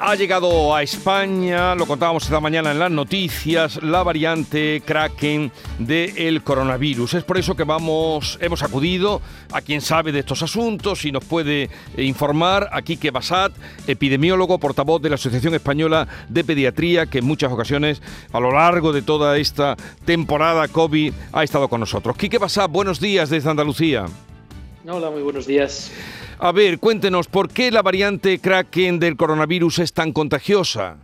Ha llegado a España, lo contábamos esta mañana en las noticias, la variante Kraken del coronavirus. Es por eso que vamos, hemos acudido a quien sabe de estos asuntos y nos puede informar, a Quique Basat, epidemiólogo, portavoz de la Asociación Española de Pediatría, que en muchas ocasiones, a lo largo de toda esta temporada COVID, ha estado con nosotros. Quique Basat, buenos días desde Andalucía. Hola, muy buenos días. A ver, cuéntenos, ¿por qué la variante Kraken del coronavirus es tan contagiosa?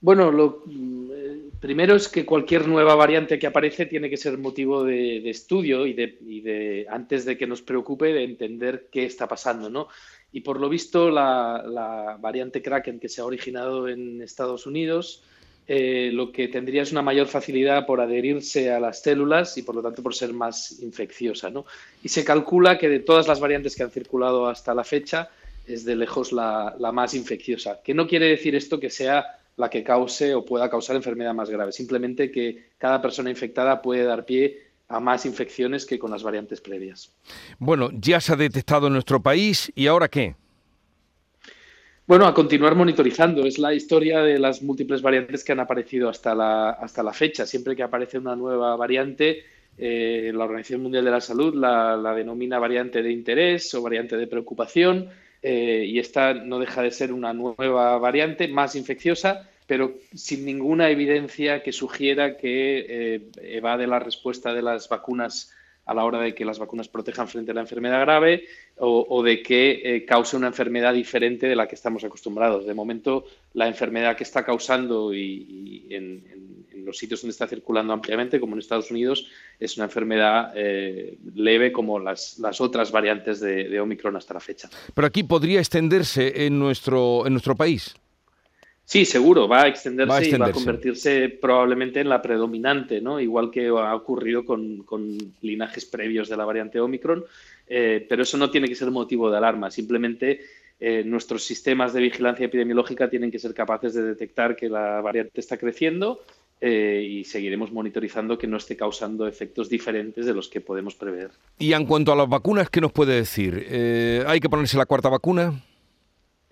Bueno, lo eh, primero es que cualquier nueva variante que aparece tiene que ser motivo de, estudio y de, antes de que nos preocupe, de entender qué está pasando, ¿no? Y por lo visto, la variante Kraken que se ha originado en Estados Unidos eh, lo que tendría es una mayor facilidad por adherirse a las células y por lo tanto por ser más infecciosa. ¿no? Y se calcula que de todas las variantes que han circulado hasta la fecha es de lejos la, más infecciosa, que no quiere decir esto que sea la que cause o pueda causar enfermedad más grave, simplemente que cada persona infectada puede dar pie a más infecciones que con las variantes previas. Bueno, ya se ha detectado en nuestro país y ahora qué? Bueno, a continuar monitorizando. Es la historia de las múltiples variantes que han aparecido hasta la, hasta la fecha. Siempre que aparece una nueva variante, eh, la Organización Mundial de la Salud la, denomina variante de interés o variante de preocupación. Eh, y esta no deja de ser una nueva variante más infecciosa, pero sin ninguna evidencia que sugiera que eh, evade la respuesta de las vacunas a la hora de que las vacunas protejan frente a la enfermedad grave o, de que eh, cause una enfermedad diferente de la que estamos acostumbrados. De momento, la enfermedad que está causando y, en, los sitios donde está circulando ampliamente, como en Estados Unidos, es una enfermedad eh, leve como las, otras variantes de, de Omicron hasta la fecha. Pero aquí podría extenderse en nuestro, en nuestro país. Sí, seguro, va a, extenderse y va a convertirse probablemente en la predominante, ¿no? Igual que ha ocurrido con, linajes previos de la variante Omicron, eh, pero eso no tiene que ser motivo de alarma, simplemente eh, nuestros sistemas de vigilancia epidemiológica tienen que ser capaces de detectar que la variante está creciendo eh, y seguiremos monitorizando que no esté causando efectos diferentes de los que podemos prever. Y en cuanto a las vacunas, ¿qué nos puede decir? ¿Hay que ponerse la cuarta vacuna?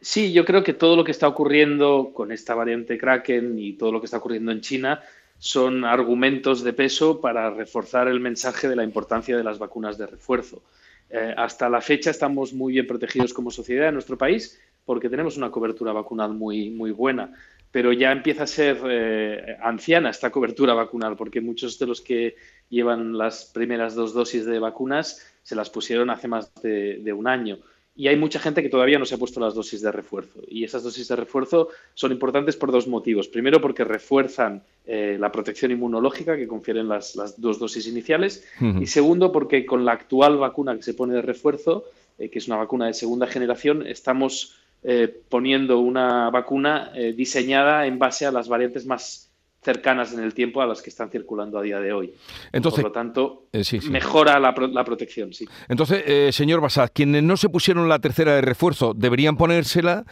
Sí, yo creo que todo lo que está ocurriendo con esta variante Kraken y todo lo que está ocurriendo en China son argumentos de peso para reforzar el mensaje de la importancia de las vacunas de refuerzo. Eh, hasta la fecha estamos muy bien protegidos como sociedad en nuestro país porque tenemos una cobertura vacunal muy, muy buena, pero ya empieza a ser eh, anciana esta cobertura vacunal porque muchos de los que llevan las primeras dos dosis de vacunas se las pusieron hace más de un año y hay mucha gente que todavía no se ha puesto las dosis de refuerzo. Y esas dosis de refuerzo son importantes por dos motivos. Primero, porque refuerzan eh, la protección inmunológica que confieren las, dos dosis iniciales. Y segundo, porque con la actual vacuna que se pone de refuerzo, eh, que es una vacuna de segunda generación, estamos eh, poniendo una vacuna diseñada en base a las variantes más cercanas en el tiempo a las que están circulando a día de hoy. Entonces, Por lo tanto, eh, mejora la, protección. Sí. Entonces, eh, señor Basad, quienes no se pusieron la tercera de refuerzo deberían ponérsela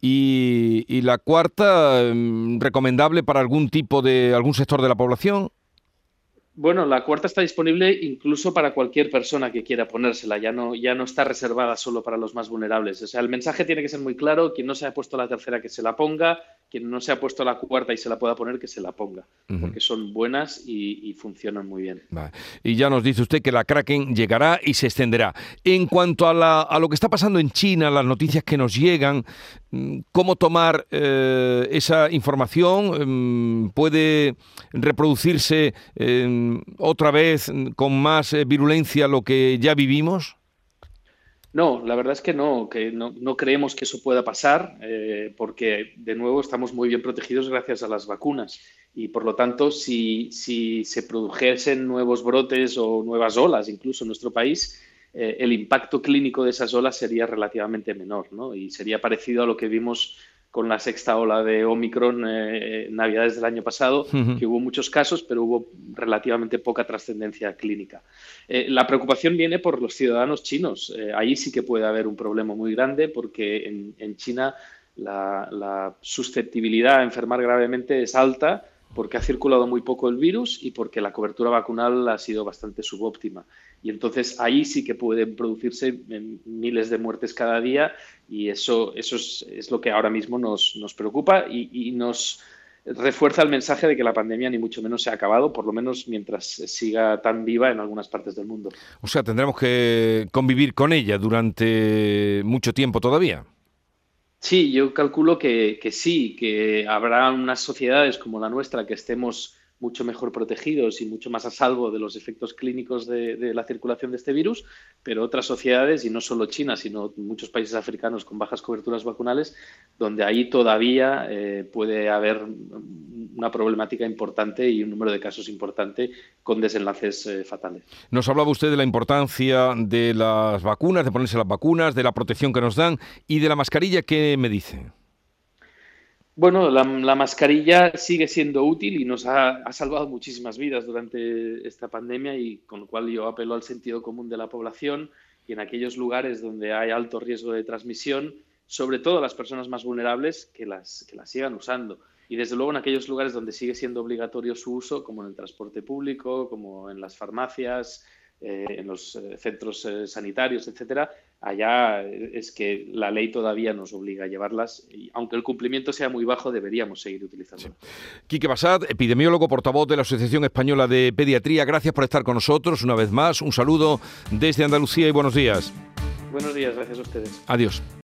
y, y la cuarta mm, recomendable para algún tipo de algún sector de la población. Bueno, la cuarta está disponible incluso para cualquier persona que quiera ponérsela, ya no, ya no está reservada solo para los más vulnerables. O sea, el mensaje tiene que ser muy claro, quien no se ha puesto la tercera que se la ponga, quien no se ha puesto la cuarta y se la pueda poner que se la ponga, porque son buenas y, funcionan muy bien. Y ya nos dice usted que la Kraken llegará y se extenderá. En cuanto a, a lo que está pasando en China, las noticias que nos llegan, mm, ¿cómo tomar eh, esa información? Mm, ¿Puede reproducirse? otra vez con más eh, virulencia lo que ya vivimos? No, la verdad es que no, que no, creemos que eso pueda pasar, eh, porque de nuevo estamos muy bien protegidos gracias a las vacunas. Y por lo tanto, si, si se produjesen nuevos brotes o nuevas olas, incluso en nuestro país, eh, el impacto clínico de esas olas sería relativamente menor, ¿no? Y sería parecido a lo que vimos con la sexta ola de Omicron eh, Navidades del año pasado, que hubo muchos casos, pero hubo relativamente poca trascendencia clínica. Eh, la preocupación viene por los ciudadanos chinos. Eh, ahí sí que puede haber un problema muy grande porque en, China la, susceptibilidad a enfermar gravemente es alta porque ha circulado muy poco el virus y porque la cobertura vacunal ha sido bastante subóptima. Y entonces ahí sí que pueden producirse miles de muertes cada día y eso, eso es, lo que ahora mismo nos, nos preocupa y, nos refuerza el mensaje de que la pandemia ni mucho menos se ha acabado, por lo menos mientras siga tan viva en algunas partes del mundo. O sea, tendremos que convivir con ella durante mucho tiempo todavía. Sí, yo calculo que, que, sí, que habrá unas sociedades como la nuestra que estemos mucho mejor protegidos y mucho más a salvo de los efectos clínicos de, la circulación de este virus, pero otras sociedades, y no solo China, sino muchos países africanos con bajas coberturas vacunales, donde ahí todavía eh, puede haber una problemática importante y un número de casos importante con desenlaces eh, fatales. Nos hablaba usted de la importancia de las vacunas, de ponerse las vacunas, de la protección que nos dan y de la mascarilla. ¿Qué me dice? Bueno, la, mascarilla sigue siendo útil y nos ha, salvado muchísimas vidas durante esta pandemia y con lo cual yo apelo al sentido común de la población y en aquellos lugares donde hay alto riesgo de transmisión, sobre todo las personas más vulnerables, que las, que las sigan usando. Y desde luego en aquellos lugares donde sigue siendo obligatorio su uso, como en el transporte público, como en las farmacias, eh, en los eh, centros eh, sanitarios, etcétera, allá es que la ley todavía nos obliga a llevarlas y aunque el cumplimiento sea muy bajo, deberíamos seguir utilizándolas. Quique Basad, epidemiólogo, portavoz de la Asociación Española de Pediatría, gracias por estar con nosotros una vez más. Un saludo desde Andalucía y buenos días. Buenos días, gracias a ustedes. Adiós.